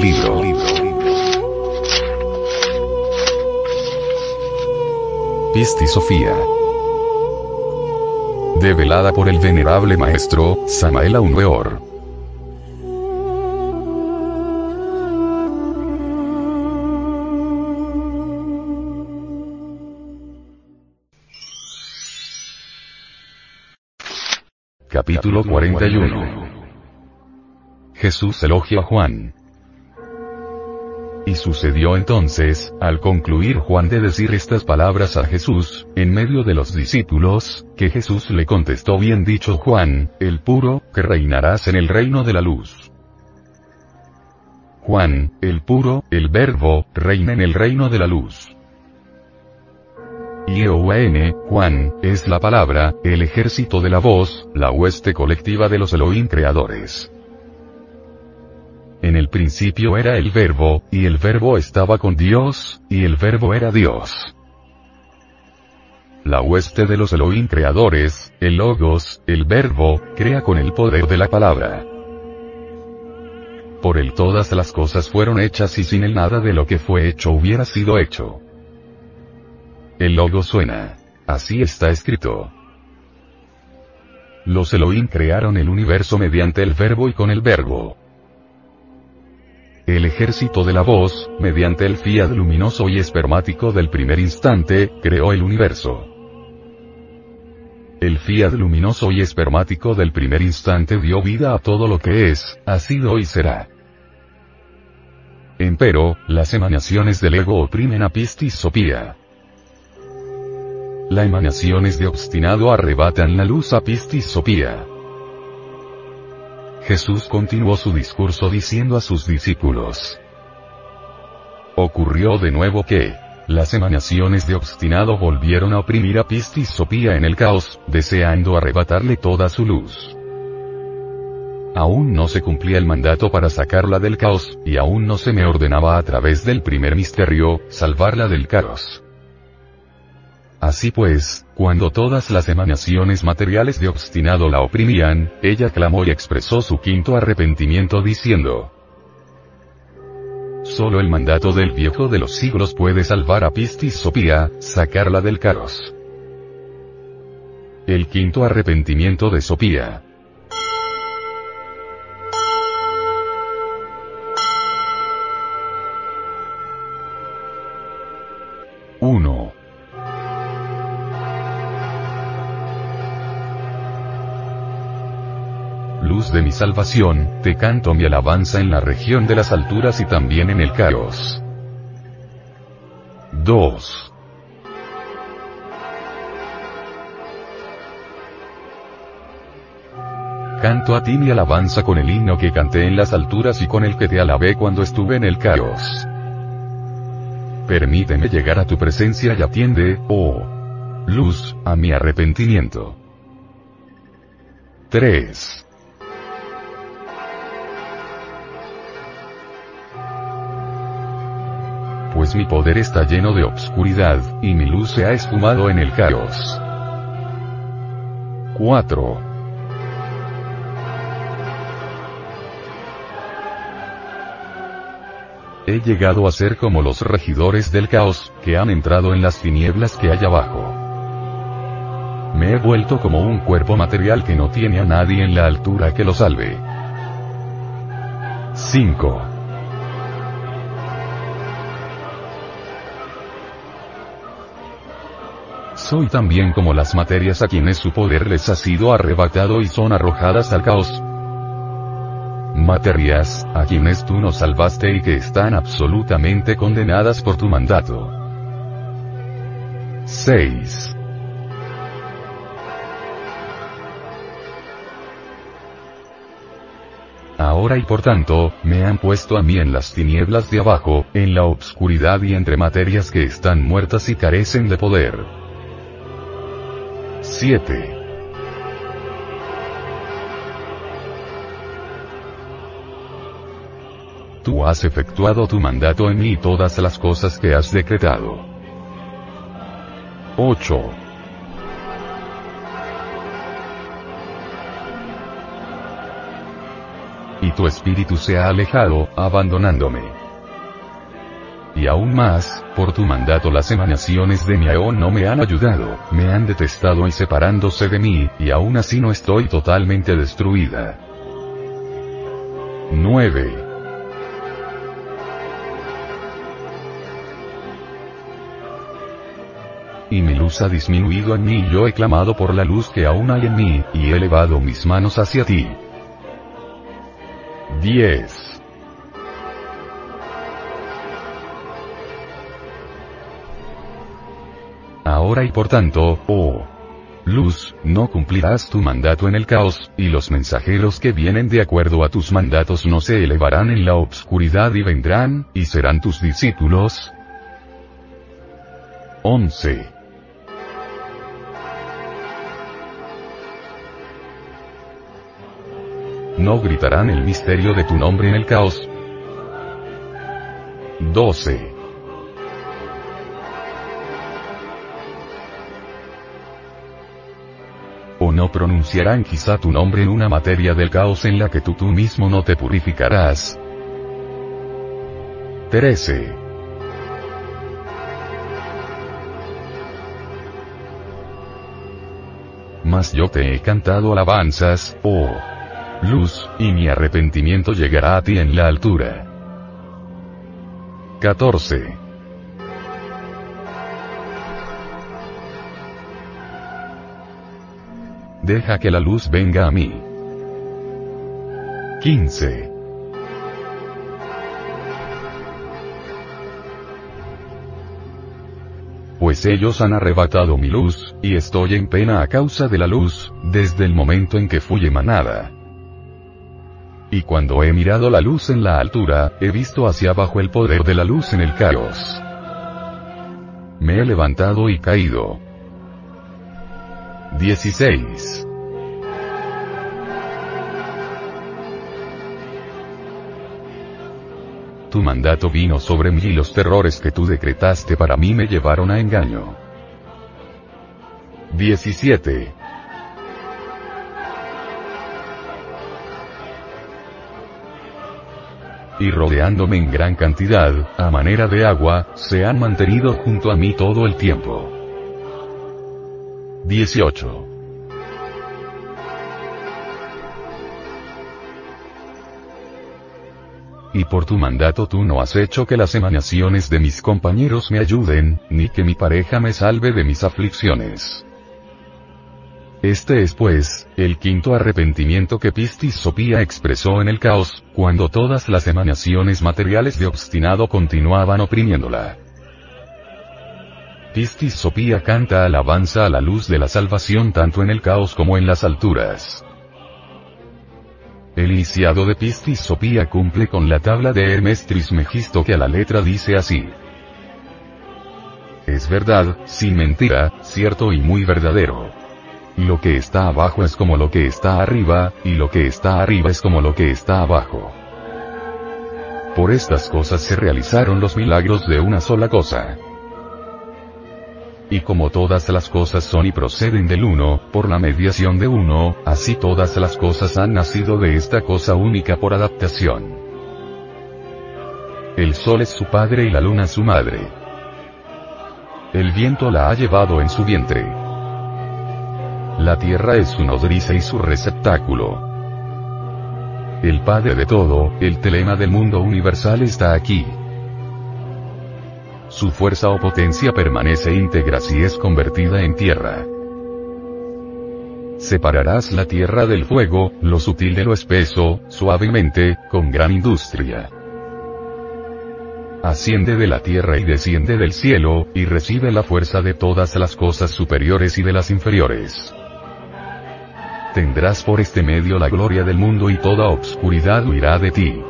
Libro. Pisti Sofía. Develada por el venerable maestro, Samael Aunweor. Capítulo 41 Jesús elogia a Juan. Y sucedió entonces, al concluir Juan de decir estas palabras a Jesús, en medio de los discípulos, que Jesús le contestó bien dicho Juan, el puro, que reinarás en el reino de la luz. Juan, el puro, el verbo, reina en el reino de la luz. ION, Juan, es la palabra, el ejército de la voz, la hueste colectiva de los Elohim creadores. En el principio era el verbo, y el verbo estaba con Dios, y el verbo era Dios. La hueste de los Elohim creadores, el logos, el verbo, crea con el poder de la palabra. Por él todas las cosas fueron hechas y sin él nada de lo que fue hecho hubiera sido hecho. El logo suena. Así está escrito. Los Elohim crearon el universo mediante el verbo y con el verbo. El ejército de la voz, mediante el fiat luminoso y espermático del primer instante, creó el universo. El fiat luminoso y espermático del primer instante dio vida a todo lo que es, ha sido y será. Empero, las emanaciones del ego oprimen a Pistis Sopía. Las emanaciones de obstinado arrebatan la luz a Pistis Sopía. Jesús continuó su discurso diciendo a sus discípulos. Ocurrió de nuevo que, las emanaciones de obstinado volvieron a oprimir a Pistis Sopía en el caos, deseando arrebatarle toda su luz. Aún no se cumplía el mandato para sacarla del caos, y aún no se me ordenaba a través del primer misterio, salvarla del caos. Así pues, cuando todas las emanaciones materiales de obstinado la oprimían, ella clamó y expresó su quinto arrepentimiento diciendo, Solo el mandato del viejo de los siglos puede salvar a Pistis Sopía, sacarla del caos. El quinto arrepentimiento de Sopía. De mi salvación, te canto mi alabanza en la región de las alturas y también en el caos. 2. Canto a ti mi alabanza con el himno que canté en las alturas y con el que te alabé cuando estuve en el caos. Permíteme llegar a tu presencia y atiende, oh luz, a mi arrepentimiento. 3. Pues mi poder está lleno de obscuridad, y mi luz se ha esfumado en el caos. 4. He llegado a ser como los regidores del caos, que han entrado en las tinieblas que hay abajo. Me he vuelto como un cuerpo material que no tiene a nadie en la altura que lo salve. 5. Soy también como las materias a quienes su poder les ha sido arrebatado y son arrojadas al caos. Materias, a quienes tú nos salvaste y que están absolutamente condenadas por tu mandato. 6. Ahora y por tanto, me han puesto a mí en las tinieblas de abajo, en la obscuridad y entre materias que están muertas y carecen de poder. 7. Tú has efectuado tu mandato en mí y todas las cosas que has decretado. 8. Y tu espíritu se ha alejado, abandonándome. Y aún más, por tu mandato las emanaciones de mi aón no me han ayudado, me han detestado y separándose de mí, y aún así no estoy totalmente destruida. 9. y mi luz ha disminuido en mí y yo he clamado por la luz que aún hay en mí, y he elevado mis manos hacia ti. 10. Ahora y por tanto, oh luz, no cumplirás tu mandato en el caos, y los mensajeros que vienen de acuerdo a tus mandatos no se elevarán en la obscuridad y vendrán, y serán tus discípulos. 11. no gritarán el misterio de tu nombre en el caos. 12. No pronunciarán quizá tu nombre en una materia del caos en la que tú tú mismo no te purificarás. 13. Mas yo te he cantado alabanzas, oh luz, y mi arrepentimiento llegará a ti en la altura. 14. Deja que la luz venga a mí. 15. Pues ellos han arrebatado mi luz, y estoy en pena a causa de la luz, desde el momento en que fui emanada. Y cuando he mirado la luz en la altura, he visto hacia abajo el poder de la luz en el caos. Me he levantado y caído. 16. Tu mandato vino sobre mí y los terrores que tú decretaste para mí me llevaron a engaño. 17. y rodeándome en gran cantidad, a manera de agua, se han mantenido junto a mí todo el tiempo. 18. Y por tu mandato tú no has hecho que las emanaciones de mis compañeros me ayuden, ni que mi pareja me salve de mis aflicciones. Este es pues, el quinto arrepentimiento que Pistis Sopía expresó en el caos, cuando todas las emanaciones materiales de obstinado continuaban oprimiéndola. Pistis Sopía canta alabanza a la luz de la salvación tanto en el caos como en las alturas. El iniciado de Pistis Sopía cumple con la tabla de Hermes Trismegisto que a la letra dice así. Es verdad, sin mentira, cierto y muy verdadero. Lo que está abajo es como lo que está arriba, y lo que está arriba es como lo que está abajo. Por estas cosas se realizaron los milagros de una sola cosa. Y como todas las cosas son y proceden del uno, por la mediación de uno, así todas las cosas han nacido de esta cosa única por adaptación. El sol es su padre y la luna su madre. El viento la ha llevado en su vientre. La tierra es su nodriza y su receptáculo. El Padre de todo, el telema del mundo universal está aquí. Su fuerza o potencia permanece íntegra si es convertida en tierra. Separarás la tierra del fuego, lo sutil de lo espeso, suavemente, con gran industria. Asciende de la tierra y desciende del cielo, y recibe la fuerza de todas las cosas superiores y de las inferiores. tendrás por este medio la gloria del mundo y toda obscuridad huirá de ti.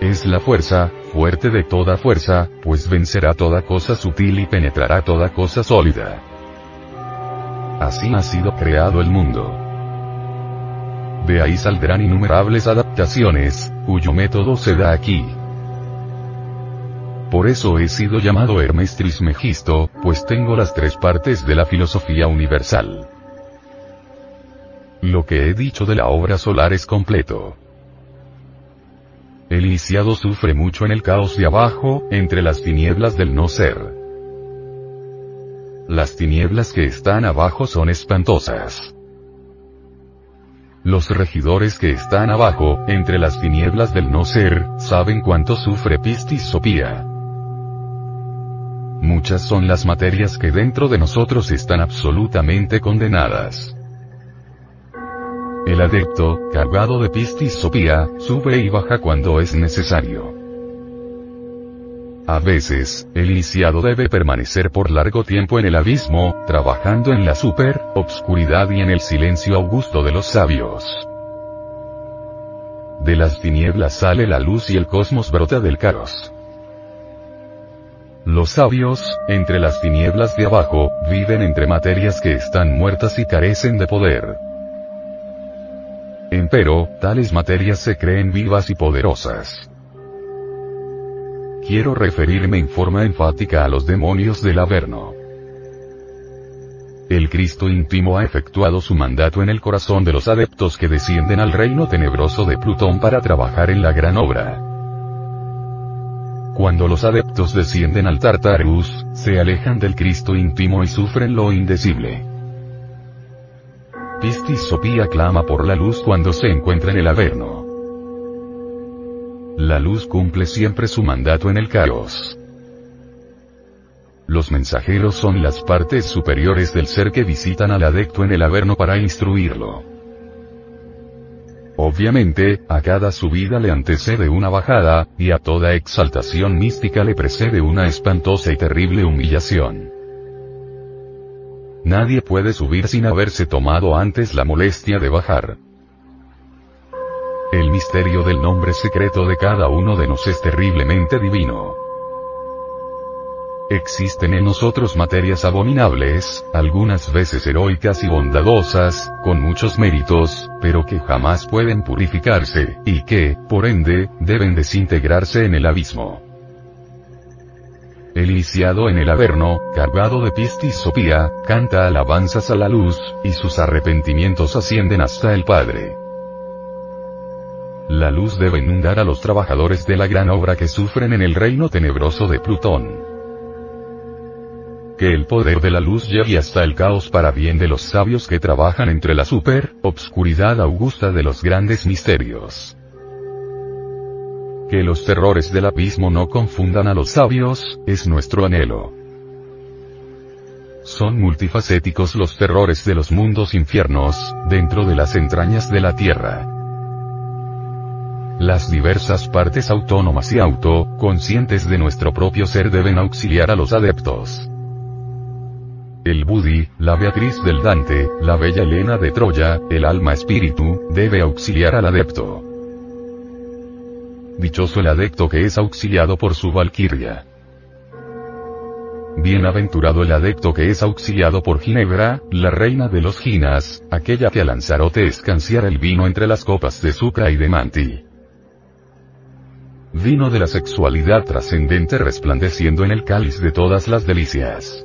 Es la fuerza, fuerte de toda fuerza, pues vencerá toda cosa sutil y penetrará toda cosa sólida. Así ha sido creado el mundo. De ahí saldrán innumerables adaptaciones, cuyo método se da aquí. Por eso he sido llamado Hermes Trismegisto, pues tengo las tres partes de la filosofía universal. Lo que he dicho de la obra solar es completo. El iniciado sufre mucho en el caos de abajo, entre las tinieblas del no ser. Las tinieblas que están abajo son espantosas. Los regidores que están abajo, entre las tinieblas del no ser, saben cuánto sufre Pistis Sopía. Muchas son las materias que dentro de nosotros están absolutamente condenadas. El adepto, cargado de pistis sopía, sube y baja cuando es necesario. A veces, el iniciado debe permanecer por largo tiempo en el abismo, trabajando en la super, obscuridad y en el silencio augusto de los sabios. De las tinieblas sale la luz y el cosmos brota del caos. Los sabios, entre las tinieblas de abajo, viven entre materias que están muertas y carecen de poder. Empero, tales materias se creen vivas y poderosas. Quiero referirme en forma enfática a los demonios del Averno. El Cristo íntimo ha efectuado su mandato en el corazón de los adeptos que descienden al reino tenebroso de Plutón para trabajar en la gran obra. Cuando los adeptos descienden al Tartarus, se alejan del Cristo íntimo y sufren lo indecible. Pistis Sopía clama por la luz cuando se encuentra en el Averno. La luz cumple siempre su mandato en el caos. Los mensajeros son las partes superiores del ser que visitan al adepto en el Averno para instruirlo. Obviamente, a cada subida le antecede una bajada, y a toda exaltación mística le precede una espantosa y terrible humillación. Nadie puede subir sin haberse tomado antes la molestia de bajar. El misterio del nombre secreto de cada uno de nos es terriblemente divino. Existen en nosotros materias abominables, algunas veces heroicas y bondadosas, con muchos méritos, pero que jamás pueden purificarse, y que, por ende, deben desintegrarse en el abismo. El iniciado en el Averno, cargado de pistis sopía, canta alabanzas a la luz, y sus arrepentimientos ascienden hasta el Padre. La luz debe inundar a los trabajadores de la gran obra que sufren en el reino tenebroso de Plutón que el poder de la luz llegue hasta el caos para bien de los sabios que trabajan entre la super, obscuridad augusta de los grandes misterios. Que los terrores del abismo no confundan a los sabios, es nuestro anhelo. Son multifacéticos los terrores de los mundos infiernos, dentro de las entrañas de la tierra. Las diversas partes autónomas y auto, conscientes de nuestro propio ser deben auxiliar a los adeptos el Budi, la Beatriz del Dante, la bella Elena de Troya, el alma espíritu, debe auxiliar al adepto. Dichoso el adepto que es auxiliado por su valquiria. Bienaventurado el adepto que es auxiliado por Ginebra, la reina de los Ginas, aquella que a Lanzarote escanciara el vino entre las copas de Sucra y de Manti. Vino de la sexualidad trascendente resplandeciendo en el cáliz de todas las delicias.